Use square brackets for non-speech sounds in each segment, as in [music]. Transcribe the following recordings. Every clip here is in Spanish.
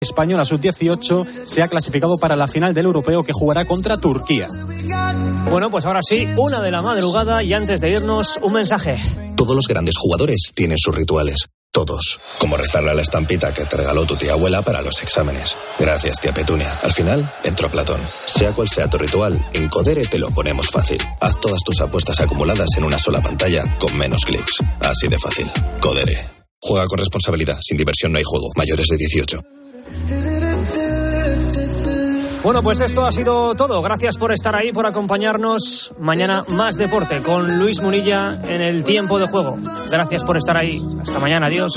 española sub-18 se ha clasificado para la final del europeo que jugará contra Turquía. Bueno, pues ahora sí, una de la madrugada y antes de irnos, un mensaje. Todos los grandes jugadores tienen sus rituales. Todos. Como rezarle a la estampita que te regaló tu tía abuela para los exámenes. Gracias, tía Petunia. Al final, entró Platón. Sea cual sea tu ritual, en Codere te lo ponemos fácil. Haz todas tus apuestas acumuladas en una sola pantalla con menos clics. Así de fácil. Codere. Juega con responsabilidad. Sin diversión no hay juego. Mayores de 18. Bueno, pues esto ha sido todo. Gracias por estar ahí, por acompañarnos. Mañana más deporte con Luis Munilla en el tiempo de juego. Gracias por estar ahí. Hasta mañana. Adiós.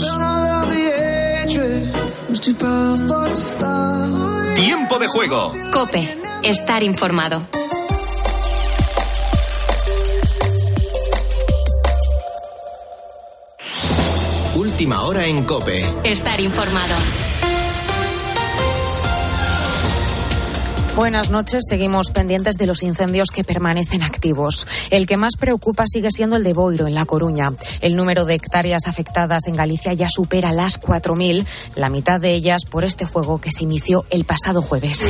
Tiempo de juego. Cope. Estar informado. Última hora en Cope. Estar informado. Buenas noches. Seguimos pendientes de los incendios que permanecen activos. El que más preocupa sigue siendo el de Boiro, en La Coruña. El número de hectáreas afectadas en Galicia ya supera las 4.000, la mitad de ellas por este fuego que se inició el pasado jueves.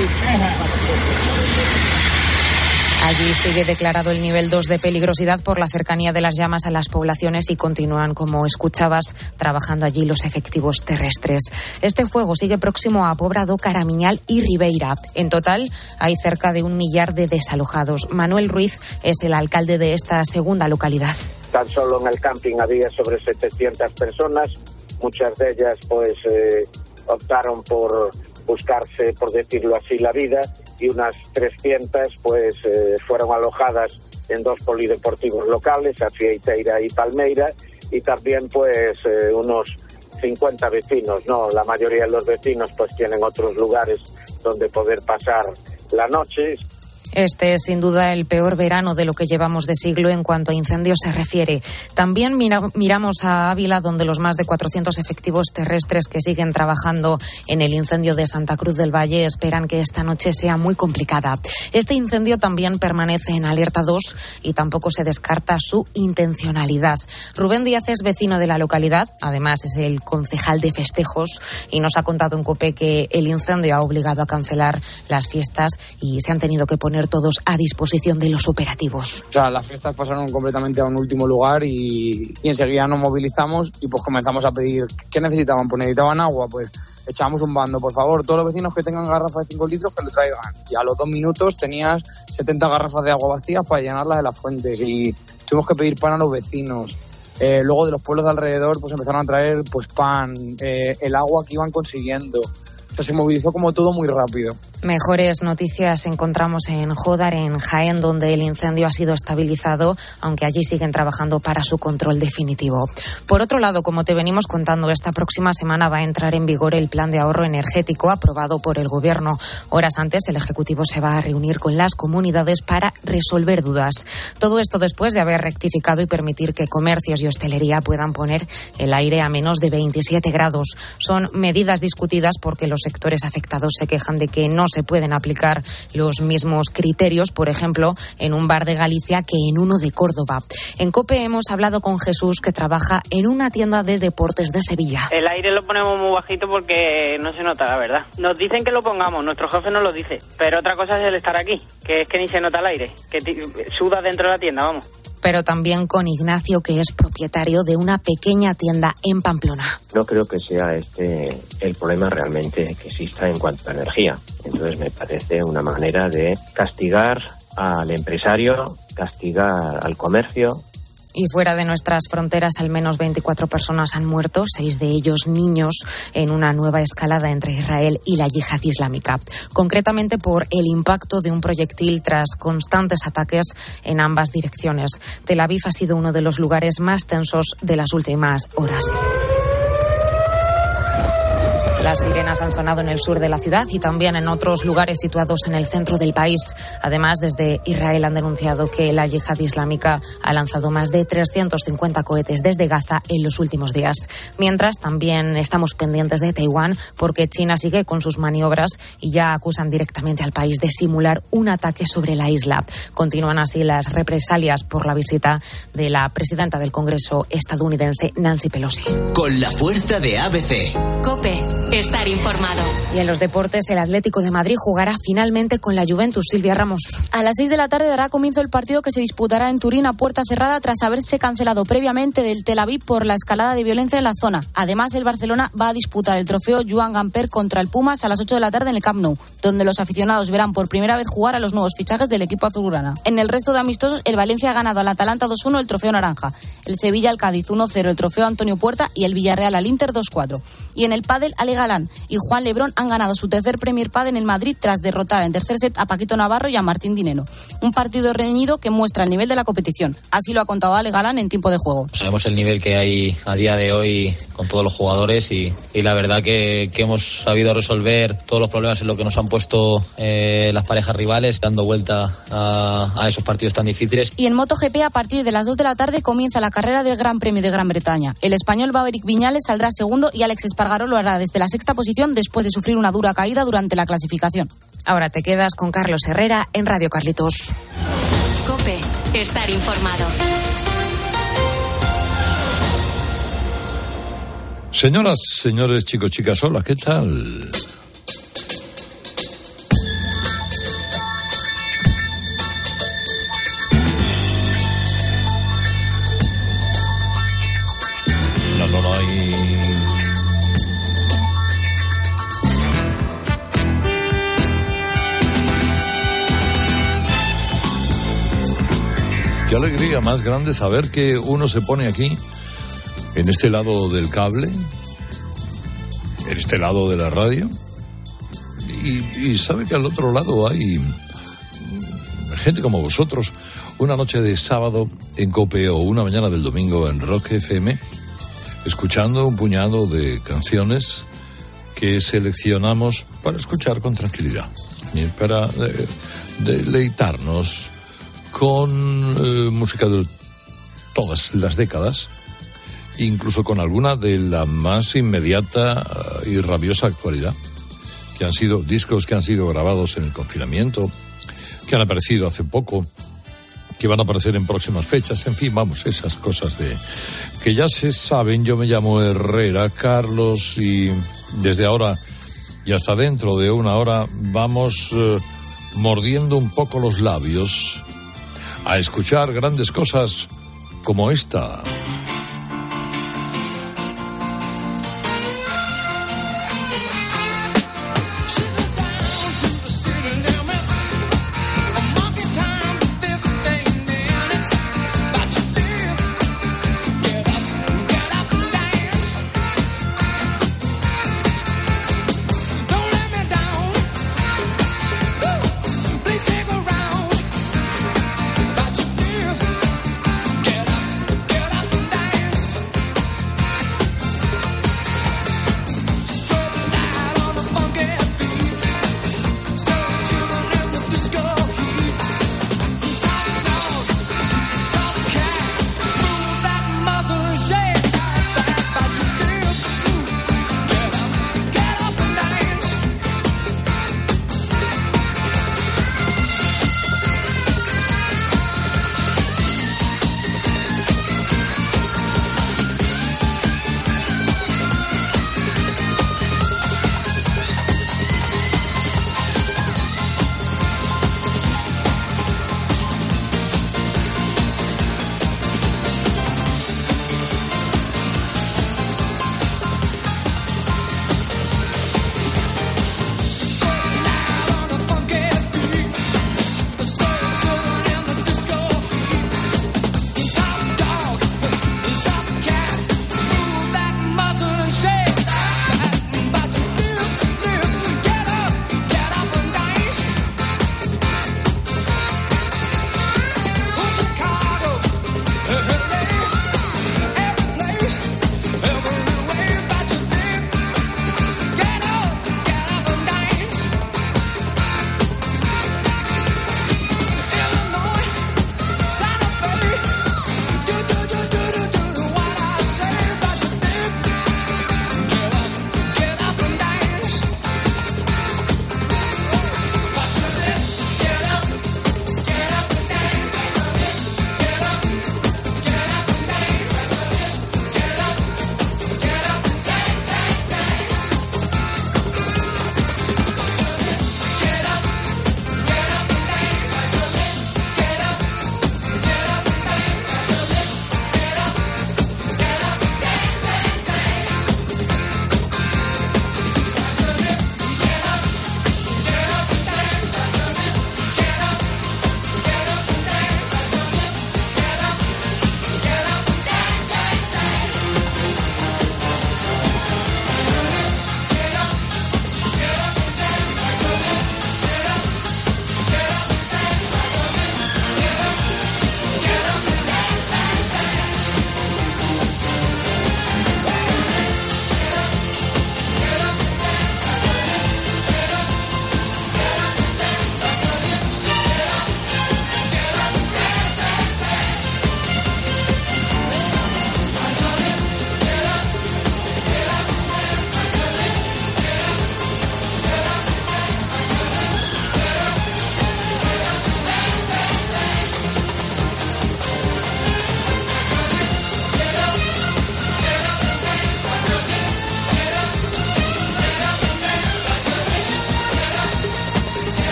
Allí sigue declarado el nivel 2 de peligrosidad por la cercanía de las llamas a las poblaciones y continúan, como escuchabas, trabajando allí los efectivos terrestres. Este fuego sigue próximo a Pobrado, Caramiñal y Ribeira. En total hay cerca de un millar de desalojados. Manuel Ruiz es el alcalde de esta segunda localidad. Tan solo en el camping había sobre 700 personas, muchas de ellas pues eh, optaron por buscarse, por decirlo así, la vida y unas 300 pues eh, fueron alojadas en dos polideportivos locales, Afieiteira y Palmeira, y también pues eh, unos 50 vecinos, ¿no? La mayoría de los vecinos pues tienen otros lugares donde poder pasar la noche. Este es sin duda el peor verano de lo que llevamos de siglo en cuanto a incendios se refiere. También mira, miramos a Ávila, donde los más de 400 efectivos terrestres que siguen trabajando en el incendio de Santa Cruz del Valle esperan que esta noche sea muy complicada. Este incendio también permanece en alerta 2 y tampoco se descarta su intencionalidad. Rubén Díaz es vecino de la localidad, además es el concejal de festejos y nos ha contado en COPE que el incendio ha obligado a cancelar las fiestas y se han tenido que poner todos a disposición de los operativos. O sea, las fiestas pasaron completamente a un último lugar y, y enseguida nos movilizamos y pues comenzamos a pedir qué necesitaban. Pues necesitaban agua, pues echamos un bando, por favor, todos los vecinos que tengan garrafas de 5 litros que lo traigan. Y a los dos minutos tenías 70 garrafas de agua vacías para llenarlas de las fuentes y tuvimos que pedir pan a los vecinos. Eh, luego de los pueblos de alrededor pues empezaron a traer pues pan, eh, el agua que iban consiguiendo. O se movilizó como todo muy rápido. Mejores noticias encontramos en Jodar, en Jaén, donde el incendio ha sido estabilizado, aunque allí siguen trabajando para su control definitivo. Por otro lado, como te venimos contando, esta próxima semana va a entrar en vigor el plan de ahorro energético aprobado por el Gobierno. Horas antes, el Ejecutivo se va a reunir con las comunidades para resolver dudas. Todo esto después de haber rectificado y permitir que comercios y hostelería puedan poner el aire a menos de 27 grados. Son medidas discutidas porque los sectores afectados se quejan de que no se pueden aplicar los mismos criterios, por ejemplo, en un bar de Galicia que en uno de Córdoba. En COPE hemos hablado con Jesús, que trabaja en una tienda de deportes de Sevilla. El aire lo ponemos muy bajito porque no se nota, la verdad. Nos dicen que lo pongamos, nuestro jefe nos lo dice, pero otra cosa es el estar aquí, que es que ni se nota el aire, que suda dentro de la tienda, vamos pero también con Ignacio, que es propietario de una pequeña tienda en Pamplona. No creo que sea este el problema realmente que exista en cuanto a energía. Entonces me parece una manera de castigar al empresario, castigar al comercio, y fuera de nuestras fronteras, al menos 24 personas han muerto, seis de ellos niños, en una nueva escalada entre Israel y la yihad islámica. Concretamente por el impacto de un proyectil tras constantes ataques en ambas direcciones. Tel Aviv ha sido uno de los lugares más tensos de las últimas horas. Las sirenas han sonado en el sur de la ciudad y también en otros lugares situados en el centro del país. Además, desde Israel han denunciado que la yihad islámica ha lanzado más de 350 cohetes desde Gaza en los últimos días. Mientras, también estamos pendientes de Taiwán porque China sigue con sus maniobras y ya acusan directamente al país de simular un ataque sobre la isla. Continúan así las represalias por la visita de la presidenta del Congreso estadounidense, Nancy Pelosi. Con la fuerza de ABC. Cope. Estar informado. Y en los deportes, el Atlético de Madrid jugará finalmente con la Juventus. Silvia Ramos. A las 6 de la tarde dará comienzo el partido que se disputará en Turín a puerta cerrada tras haberse cancelado previamente del Tel Aviv por la escalada de violencia en la zona. Además, el Barcelona va a disputar el trofeo Joan Gamper contra el Pumas a las 8 de la tarde en el Camp Nou, donde los aficionados verán por primera vez jugar a los nuevos fichajes del equipo azulgrana. En el resto de amistosos, el Valencia ha ganado al Atalanta 2-1 el trofeo naranja, el Sevilla al Cádiz 1-0 el trofeo Antonio Puerta y el Villarreal al Inter 2-4. Y en el pádel, Ale Galán y Juan Lebrón han ganado su tercer Premier Pad en el Madrid tras derrotar en tercer set a Paquito Navarro y a Martín Dineno. Un partido reñido que muestra el nivel de la competición. Así lo ha contado Ale Galán en tiempo de juego. Sabemos el nivel que hay a día de hoy con todos los jugadores y, y la verdad que, que, hemos sabido resolver todos los problemas en lo que nos han puesto eh, las parejas rivales, dando vuelta a, a, esos partidos tan difíciles. Y en MotoGP a partir de las 2 de la tarde comienza la carrera del Gran Premio de Gran Bretaña. El español Maverick Viñales saldrá segundo y Alex Espargaró lo hará desde la sexta posición después de sufrir una dura caída durante la clasificación. Ahora te quedas con Carlos Herrera en Radio Carlitos. Cope, estar informado. Señoras, señores, chicos, chicas, hola, ¿qué tal? Qué alegría más grande saber que uno se pone aquí, en este lado del cable, en este lado de la radio, y, y sabe que al otro lado hay gente como vosotros, una noche de sábado en Cope o una mañana del domingo en Rock FM, escuchando un puñado de canciones que seleccionamos para escuchar con tranquilidad, para deleitarnos con eh, música de todas las décadas, incluso con alguna de la más inmediata y rabiosa actualidad, que han sido discos que han sido grabados en el confinamiento, que han aparecido hace poco, que van a aparecer en próximas fechas, en fin, vamos, esas cosas de que ya se saben, yo me llamo Herrera Carlos y desde ahora y hasta dentro de una hora vamos eh, mordiendo un poco los labios a escuchar grandes cosas como esta.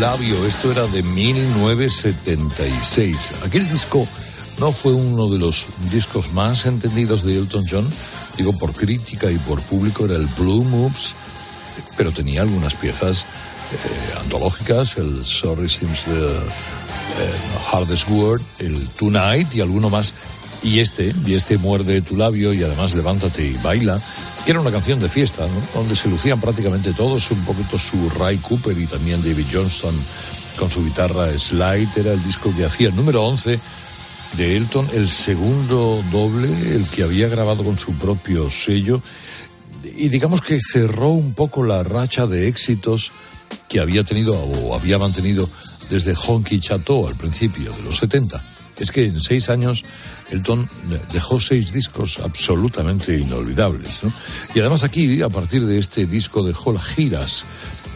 Labio. Esto era de 1976. Aquel disco no fue uno de los discos más entendidos de Elton John. Digo, por crítica y por público era el Blue Moves, pero tenía algunas piezas eh, antológicas, el Sorry Seems the eh, Hardest Word, el Tonight y alguno más. Y este, y este muerde tu labio y además levántate y baila, que era una canción de fiesta, donde se lucían prácticamente todos, un poquito su Ray Cooper y también David Johnston con su guitarra slide, era el disco que hacía número 11 de Elton, el segundo doble, el que había grabado con su propio sello, y digamos que cerró un poco la racha de éxitos que había tenido o había mantenido desde Honky Chateau al principio de los 70. Es que en seis años Elton dejó seis discos absolutamente inolvidables. Y además aquí, a partir de este disco, dejó las giras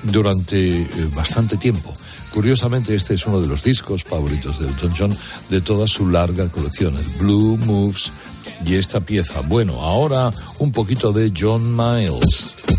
durante eh, bastante tiempo. Curiosamente, este es uno de los discos favoritos de Elton John de toda su larga colección, el Blue Moves y esta pieza. Bueno, ahora un poquito de John Miles.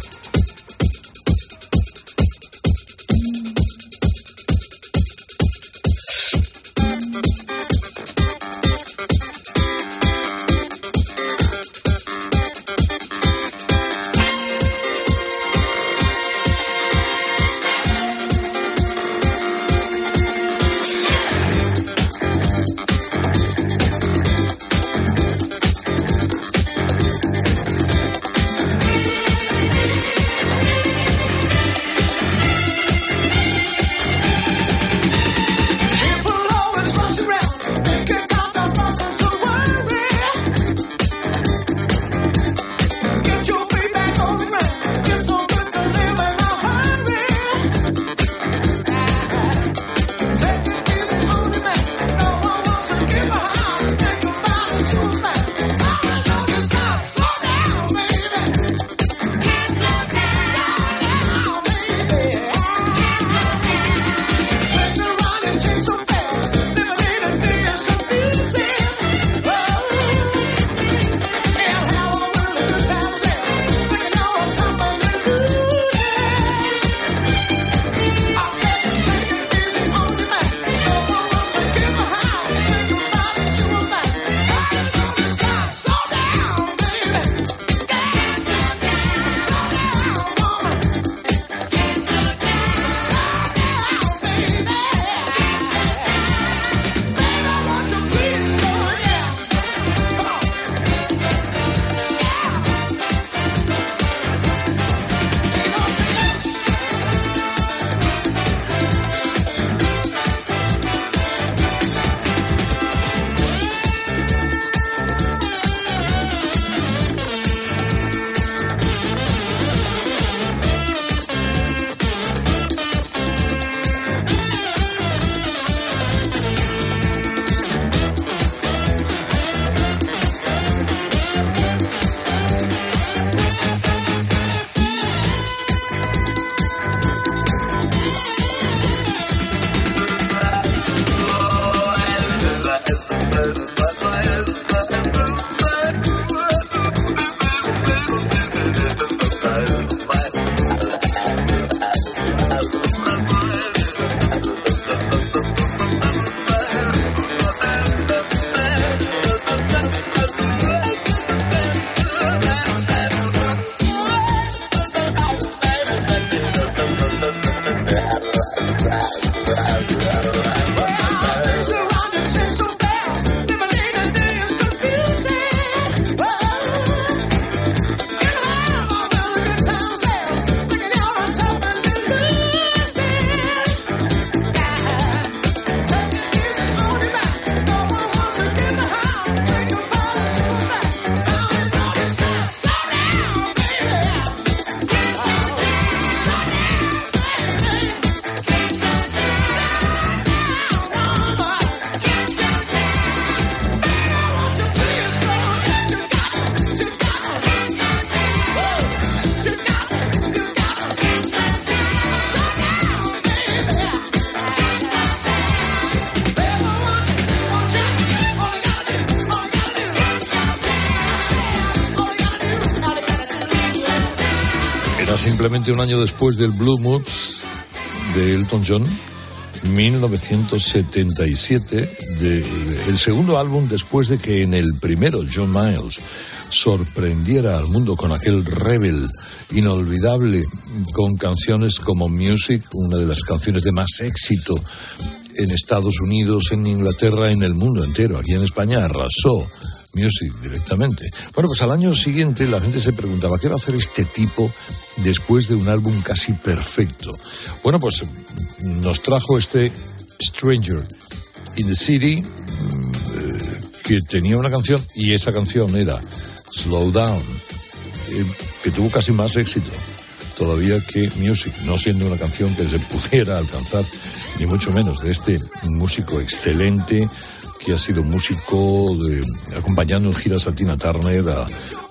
Un año después del Blue Moods de Elton John, 1977, de, el segundo álbum después de que en el primero John Miles sorprendiera al mundo con aquel rebel inolvidable con canciones como Music, una de las canciones de más éxito en Estados Unidos, en Inglaterra, en el mundo entero. Aquí en España arrasó Music directamente. Bueno, pues al año siguiente la gente se preguntaba, ¿qué va a hacer este tipo después de un álbum casi perfecto? Bueno, pues nos trajo este Stranger in the City, mm, que tenía una canción y esa canción era Slow Down, eh, que tuvo casi más éxito todavía que Music, no siendo una canción que se [laughs] pudiera alcanzar, ni mucho menos, de este músico excelente que ha sido músico de, acompañando en giras a Tina Turner, a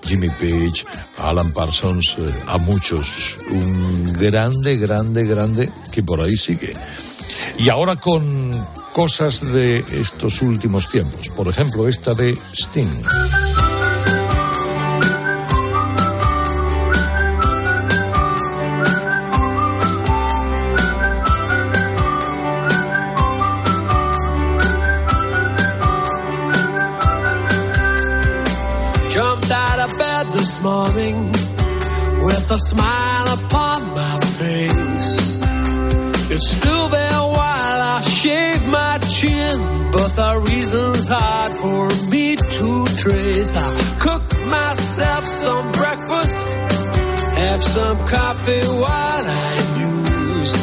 Jimmy Page, a Alan Parsons, eh, a muchos. Un grande, grande, grande que por ahí sigue. Y ahora con cosas de estos últimos tiempos. Por ejemplo, esta de Sting. A smile upon my face. It's still there while I shave my chin, but the reason's hard for me to trace. I cook myself some breakfast, have some coffee while I muse.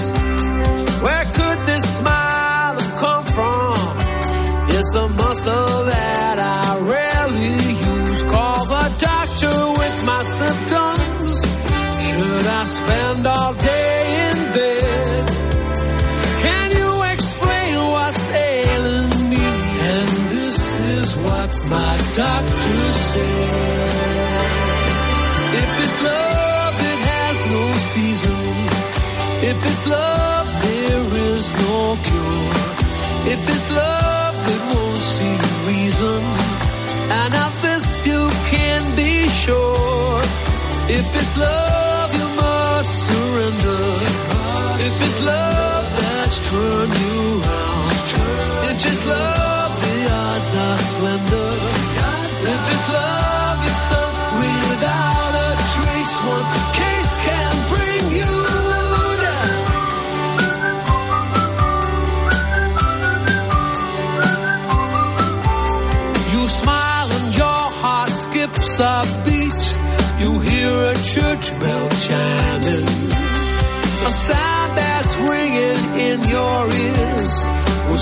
Where could this smile have come from? It's a muscle that all day in bed? Can you explain what's ailing me? And this is what my doctor said. If it's love, it has no season. If it's love, there is no cure. If it's love, it won't see reason. And of this you can be sure. If it's love,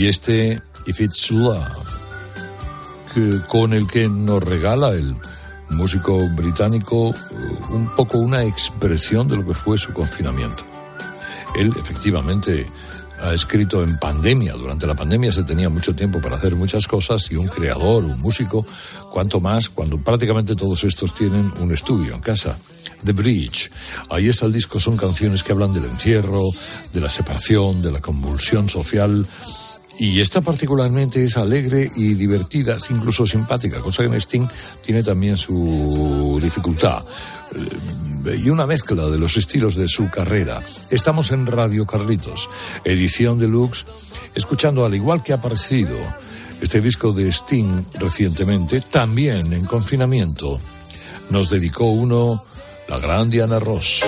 Y este If It's Love, que, con el que nos regala el músico británico eh, un poco una expresión de lo que fue su confinamiento. Él efectivamente ha escrito en pandemia. Durante la pandemia se tenía mucho tiempo para hacer muchas cosas y un creador, un músico, cuanto más cuando prácticamente todos estos tienen un estudio en casa. The Bridge. Ahí está el disco, son canciones que hablan del encierro, de la separación, de la convulsión social. Y esta particularmente es alegre y divertida, incluso simpática, cosa que Sting tiene también su dificultad. Eh, y una mezcla de los estilos de su carrera. Estamos en Radio Carlitos, edición deluxe, escuchando al igual que ha aparecido este disco de Sting recientemente, también en confinamiento. Nos dedicó uno la gran Diana Ross.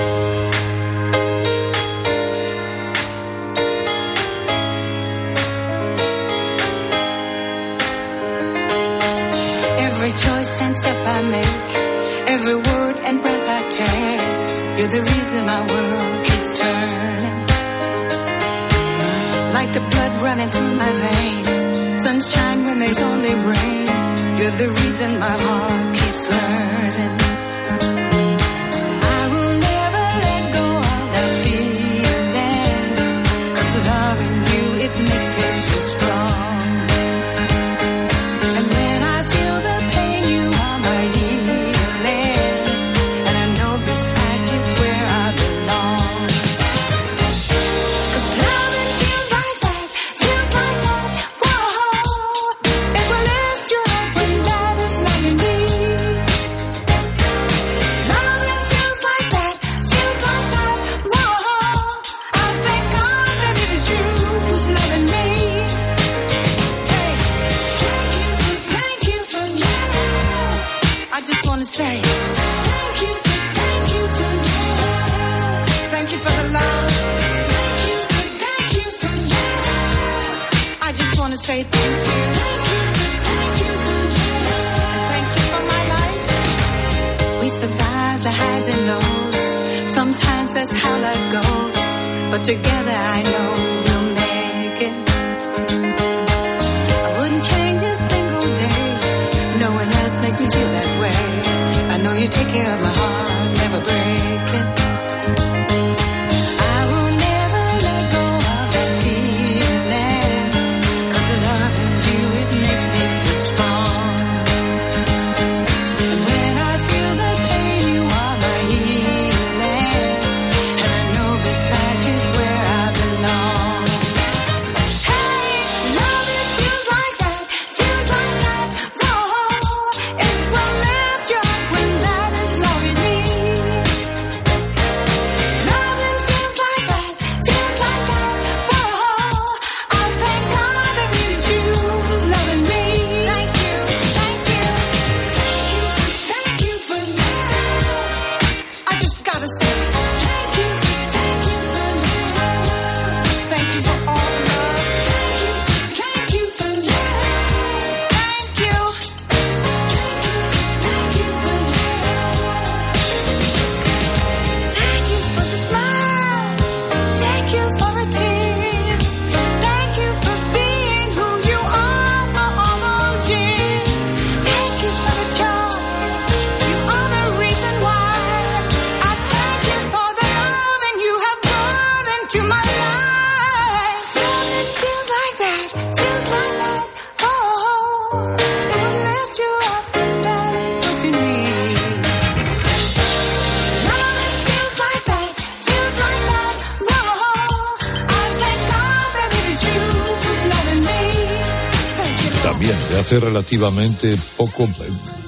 relativamente poco.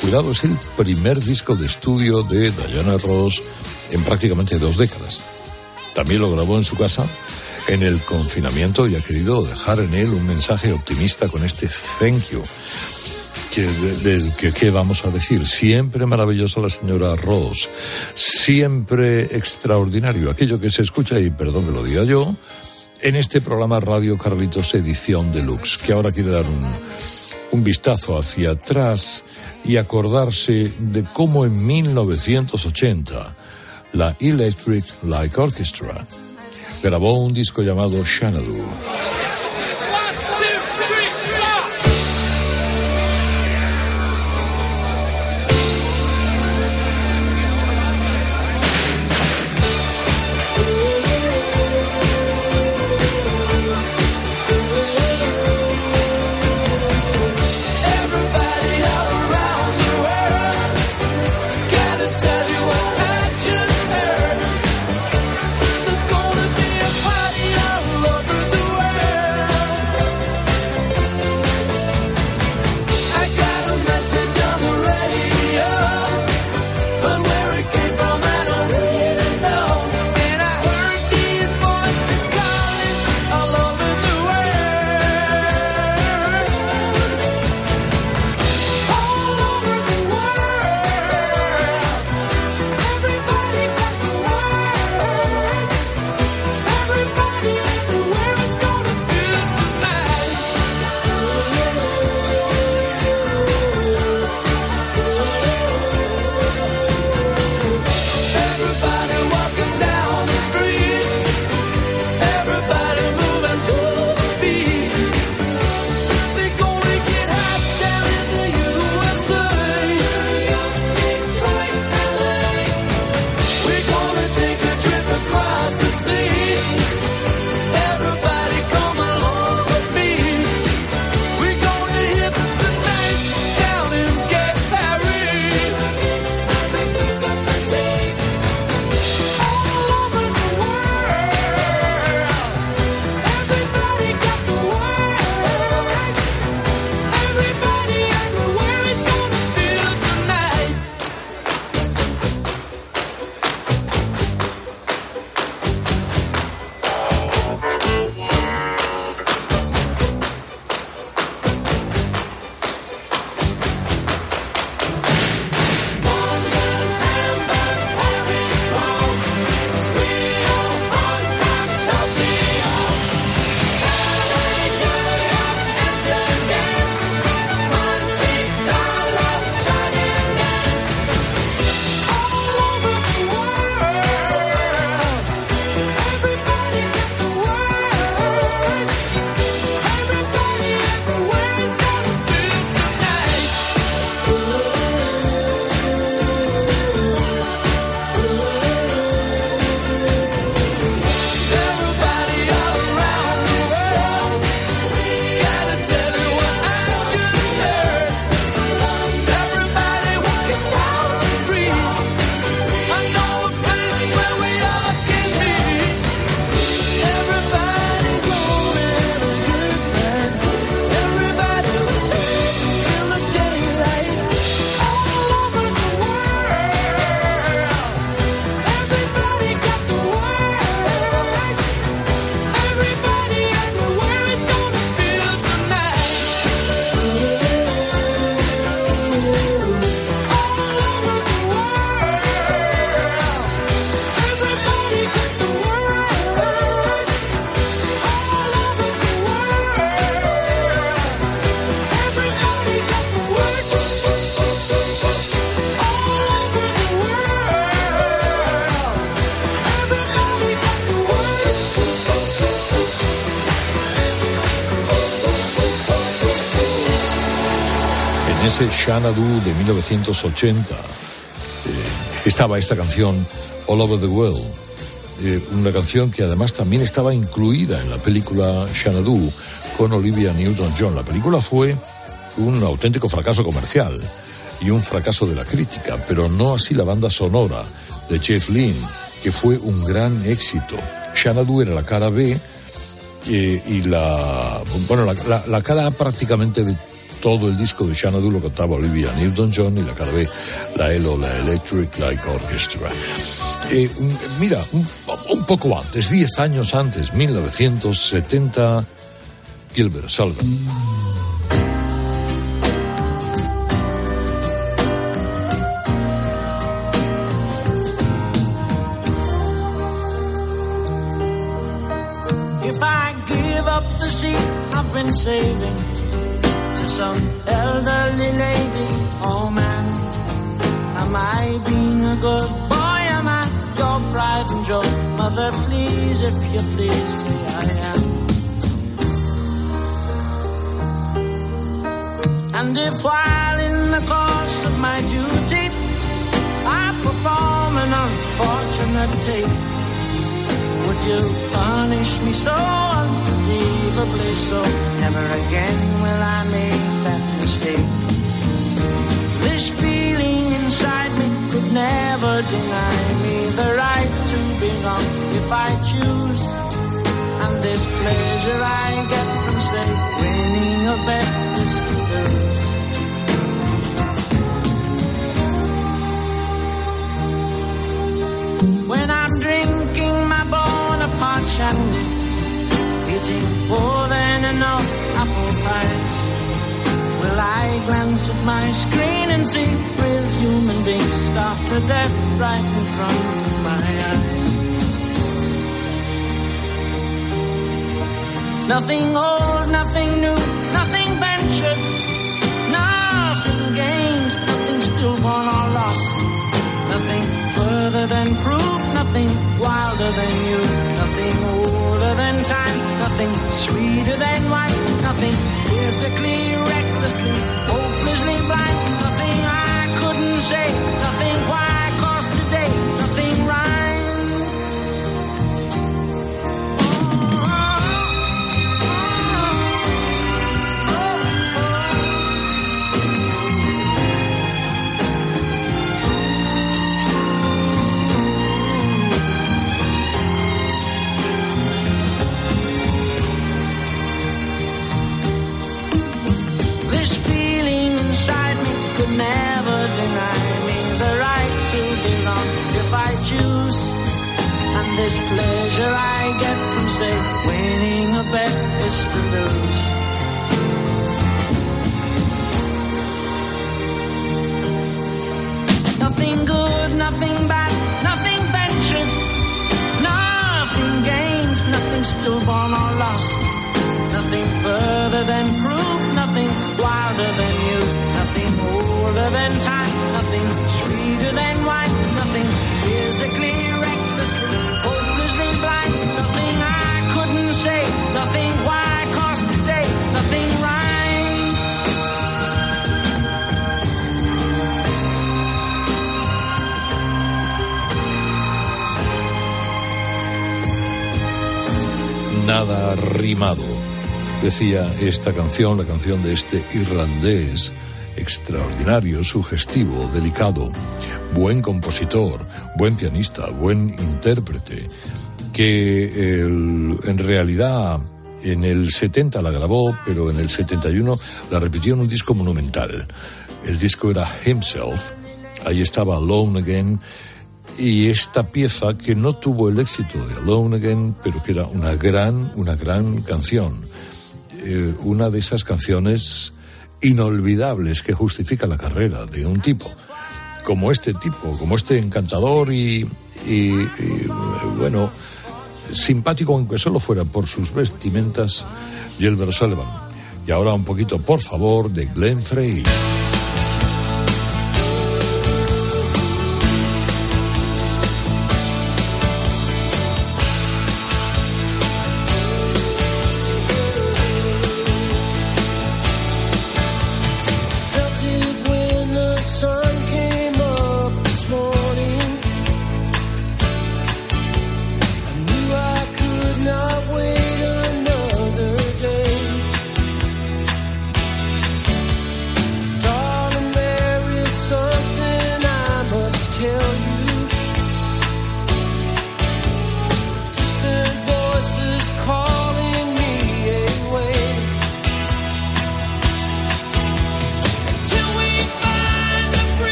Cuidado, es el primer disco de estudio de Diana Ross en prácticamente dos décadas. También lo grabó en su casa en el confinamiento y ha querido dejar en él un mensaje optimista con este thank you. Que, vamos a decir, siempre maravillosa la señora Ross, siempre extraordinario, aquello que se escucha, y perdón que lo diga yo, en este programa Radio Carlitos Edición Deluxe, que ahora quiere dar un, un vistazo hacia atrás y acordarse de cómo en 1980 la Electric Light Orchestra grabó un disco llamado Xanadu. Xanadu de 1980 eh, estaba esta canción All Over the World, eh, una canción que además también estaba incluida en la película Xanadu con Olivia Newton-John. La película fue un auténtico fracaso comercial y un fracaso de la crítica, pero no así la banda sonora de Jeff Lynne, que fue un gran éxito. Xanadu era la cara B eh, y la bueno la, la- la cara prácticamente de todo el disco de Xanadu lo cantaba Olivia Newton-John y la cara B la ELO, la Electric Light Orchestra. Eh, mira, un, poco antes, 10 años antes, 1970, Gilbert Sullivan. If I give up the seat I've been saving some elderly lady, oh man, am I being a good boy? Am I your pride and joy? Mother, please, if you please, say I am. And if while in the course of my duty I perform an unfortunate tape, would you punish me so unbelievably so? Never again will I make that mistake. This feeling inside me could never deny me the right to belong if I choose. And this pleasure I get from, say, winning a bet is to lose. When I'm drinking my Bonaparte shandy, eating more than enough apple pies, will I glance at my screen and see real human beings starved to death right in front of my eyes? Nothing old, nothing new, nothing ventured, nothing gained, nothing still stillborn or lost. Nothing further than proof, nothing wilder than you, nothing older than time, nothing sweeter than wine, nothing physically, recklessly, hopelessly blind, nothing I couldn't say, nothing why, cause today, nothing this pleasure I get from, say, winning a bet is to lose. Nothing good, nothing bad, nothing ventured, nothing gained, nothing stillborn or lost. Nothing further than proof, nothing wilder than you, nothing older than time, nothing sweeter than wine, nothing physically, Nada rimado, decía esta canción, la canción de este irlandés extraordinario, sugestivo, delicado, buen compositor, buen pianista, buen intérprete, que el- en realidad en el 70 la grabó, pero en el 71 la repitió en un disco monumental. El disco era Himself, ahí estaba Alone Again, y esta pieza que no tuvo el éxito de Alone Again, pero que era una gran, una gran canción. Eh, una de esas canciones inolvidables que justifica la carrera de un tipo como este tipo, como este encantador y, y- bueno, simpático aunque solo fuera por sus vestimentas, Gilbert Sullivan. Y ahora un poquito, por favor, de Glenn Frey.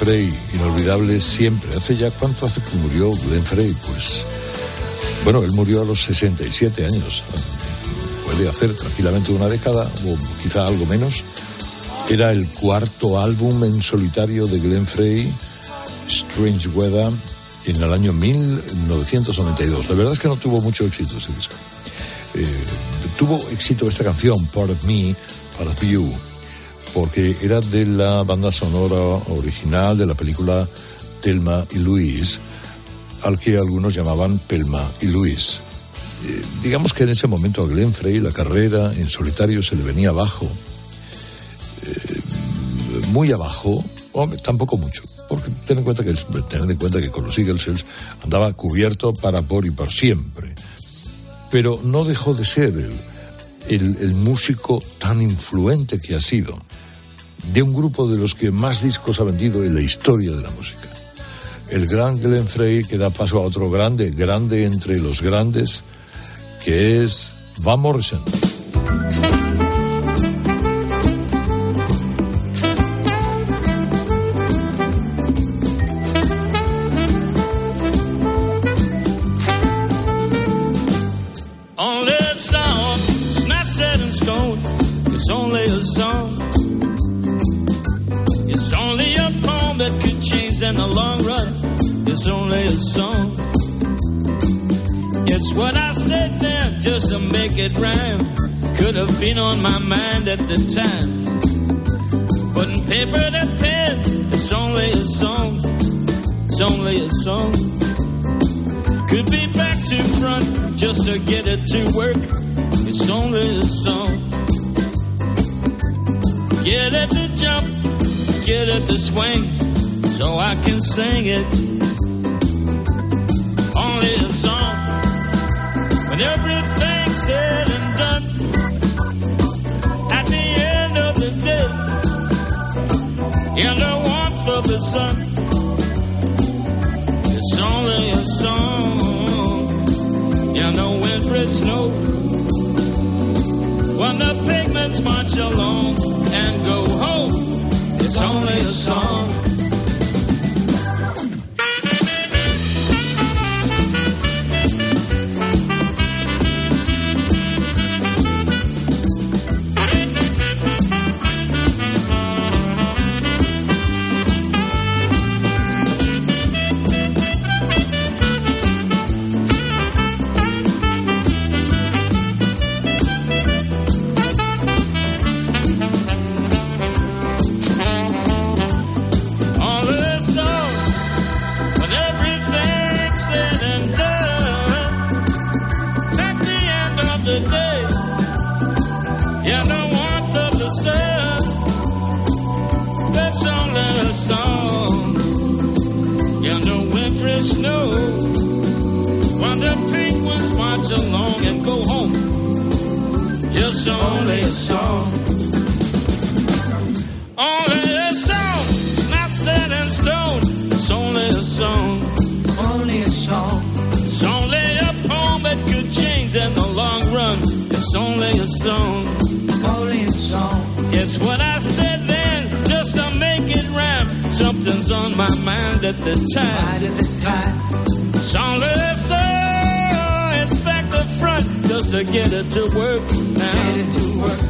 Frey, inolvidable siempre. ¿Hace ya cuánto hace que murió Glenn Frey? Pues, bueno, él murió a los 67 años. Puede hacer tranquilamente una década o quizá algo menos. Era el cuarto álbum en solitario de Glenn Frey, Strange Weather, en el año 1992. La verdad es que no tuvo mucho éxito ese disco. Eh, tuvo éxito esta canción, Part of Me, Part of You, porque era de la banda sonora original de la película Telma y Luis, al que algunos llamaban Pelma y Luis. Eh, digamos que en ese momento a Glenn Frey la carrera en solitario se le venía abajo, eh, muy abajo, hombre, tampoco mucho, porque ten en cuenta que tened en cuenta que con los Eagles andaba cubierto para por y por siempre, pero no dejó de ser el, el, el músico tan influente que ha sido de un grupo de los que más discos ha vendido en la historia de la música. El gran Glenn Frey que da paso a otro grande, grande entre los grandes, que es Van Morrison. That could change in the long run. It's only a song. It's what I said then, just to make it rhyme. Could have been on my mind at the time. Putting paper to pen, it's only a song. It's only a song. Could be back to front just to get it to work. It's only a song. Get it to jump, get it to swing, so I can sing it. Only a song. When everything's said and done, at the end of the day, in the warmth of the sun, it's only a song. In the wintry snow, when the pigments march along and go home, it's only a song. It's only a song. Only a song. It's not set in stone. It's only a song. It's only a song. It's only a poem that could change in the long run. It's only a song. It's only a song. It's what I said then, just to make it rhyme. Something's on my mind at the time. at the time. It's only a song. It's front, just to get it to work now. Get it to work.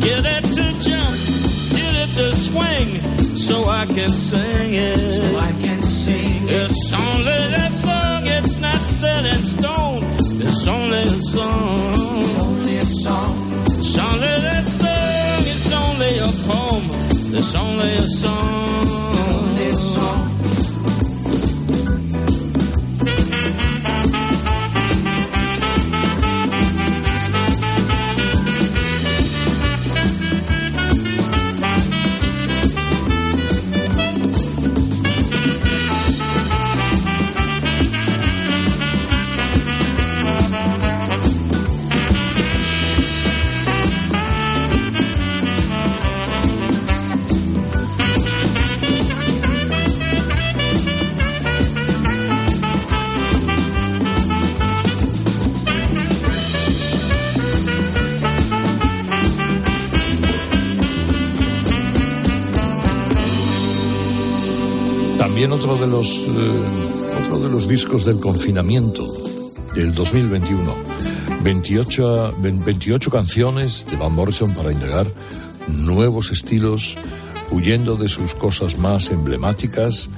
Get it to jump get it to swing so I can sing it. So I can sing it. It's only that song, it's not set in stone. It's only a song. It's only a song. It's only that song, it's only a poem. It's only a song. It's only a song. Otro de los eh, otro de los discos del confinamiento del 2021. 28, 28 canciones de Van Morrison para integrar nuevos estilos, huyendo de sus cosas más emblemáticas.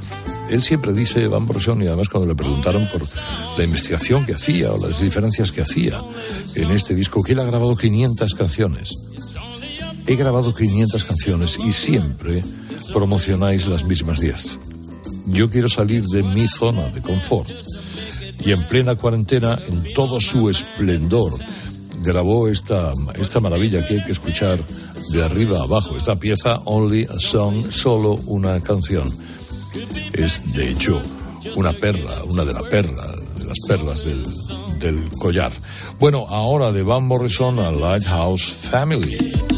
Él siempre dice, Van Morrison, y además cuando le preguntaron por la investigación que hacía o las diferencias que hacía en este disco, que él ha grabado 500 canciones. He grabado 500 canciones y siempre promocionáis las mismas 10. Yo quiero salir de mi zona de confort. Y en plena cuarentena, en todo su esplendor, grabó esta, esta maravilla que hay que escuchar de arriba a abajo. Esta pieza, Only a Song, solo una canción. Es, de hecho, una perla, una de las perlas, de las perlas del, del collar. Bueno, ahora de Van Morrison a Lighthouse Family.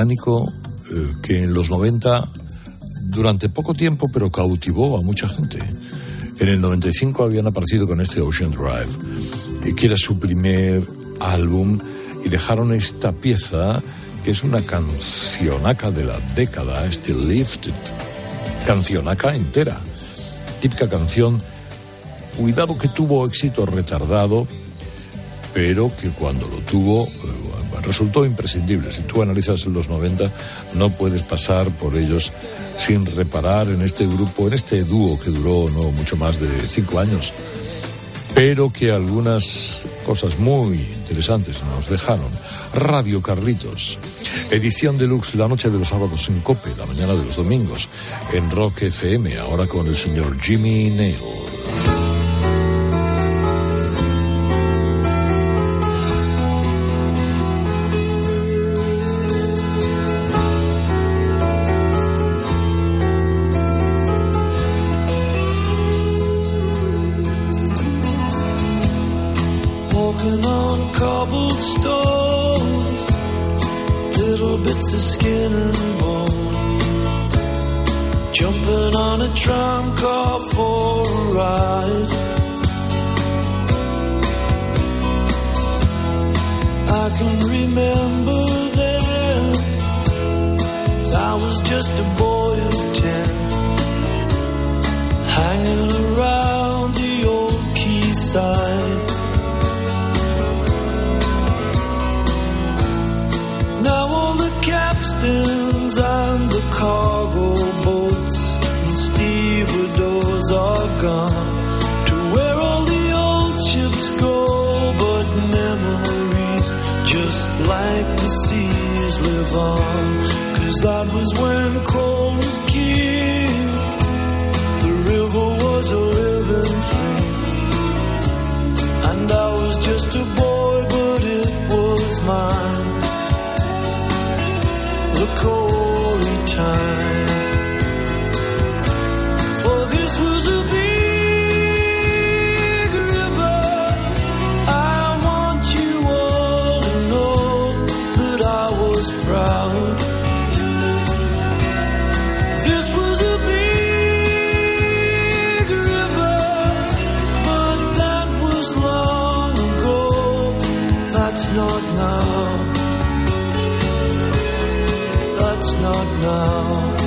británico eh, que en los 90, durante poco tiempo, pero cautivó a mucha gente. En el 95 habían aparecido con este Ocean Drive, eh, que era su primer álbum, y dejaron esta pieza, que es una cancionaca de la década, este Lifted, cancionaca entera, típica canción, cuidado que tuvo éxito retardado, pero que cuando lo tuvo... Eh, resultó imprescindible. Si tú analizas los 90, no puedes pasar por ellos sin reparar en este grupo, en este dúo que duró no mucho más de cinco años, pero que algunas cosas muy interesantes nos dejaron. Radio Carlitos, edición deluxe la noche de los sábados en Cope, la mañana de los domingos, en Rock FM, ahora con el señor Jimmy Nail. Cause that was when now.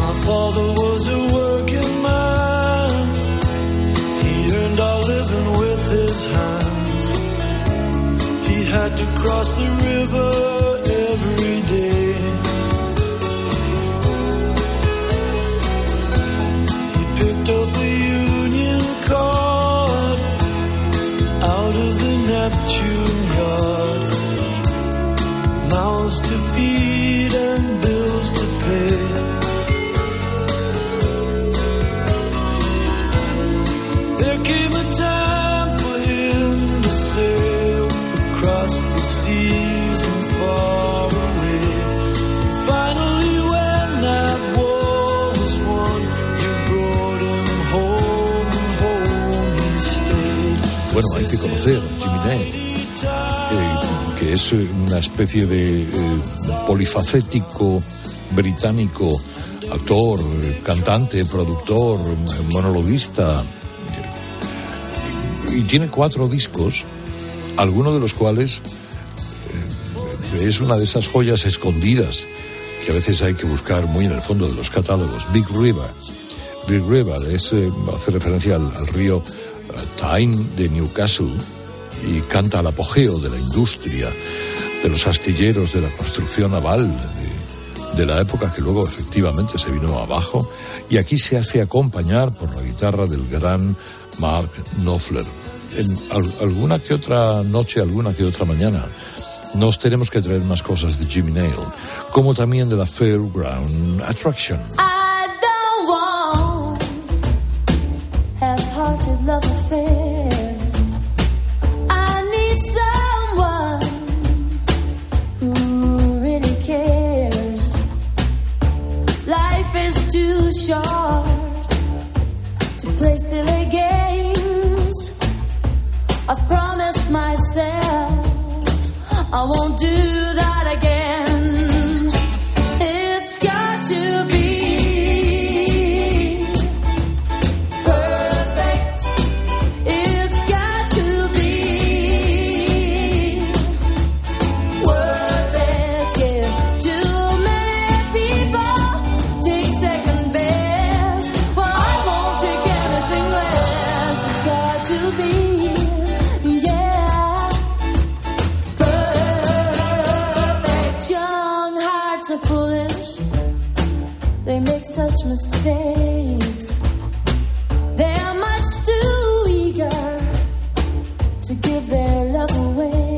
My father was a working man. He earned our living with his hands. He had to cross the river eh, que es una especie de eh, polifacético británico, actor, cantante, productor, monologuista, y tiene cuatro discos, algunos de los cuales eh, es una de esas joyas escondidas que a veces hay que buscar muy en el fondo de los catálogos. Big River. Big River es, hace referencia al, al río Tyne de Newcastle y canta al apogeo de la industria, de los astilleros, de la construcción naval, de, la época que luego efectivamente se vino abajo. Y aquí se hace acompañar por la guitarra del gran Mark Knopfler. En al- alguna que otra noche, alguna que otra mañana, nos tenemos que traer más cosas de Jimmy Nail, como también de la Fairground Attraction. Love away.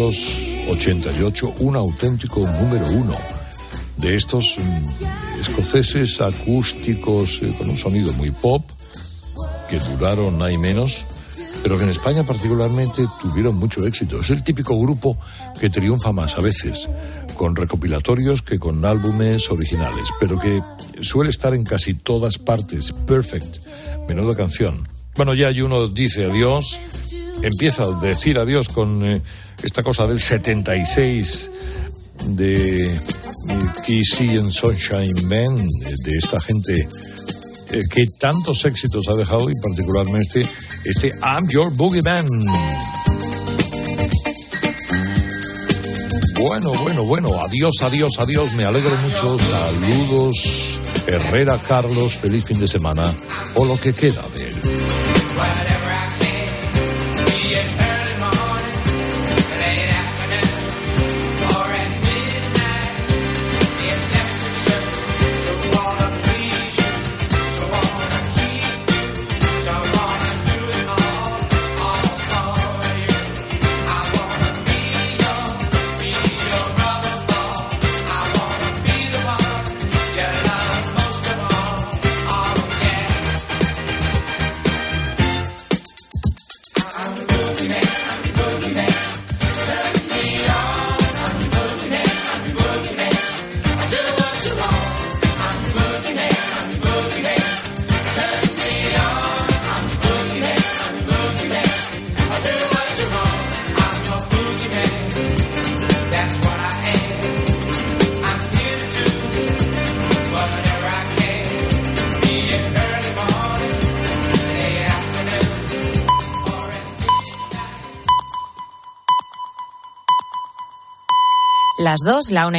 1988, un auténtico número uno. de estos mm, escoceses acústicos eh, con un sonido muy pop, que duraron hay menos, pero que en España particularmente tuvieron mucho éxito. Es el típico grupo que triunfa más a veces con recopilatorios que con álbumes originales, pero que suele estar en casi todas partes. Perfect, menuda canción. Bueno, ya uno dice adiós, empieza a decir adiós con eh, esta cosa del 76 de Kissy and Sunshine Man, de, esta gente eh, que tantos éxitos ha dejado y particularmente este I'm Your Boogeyman. Bueno, bueno, bueno, adiós, adiós, adiós, me alegro mucho, saludos, Herrera Carlos, feliz fin de semana, o lo que queda de él. Las dos, la una en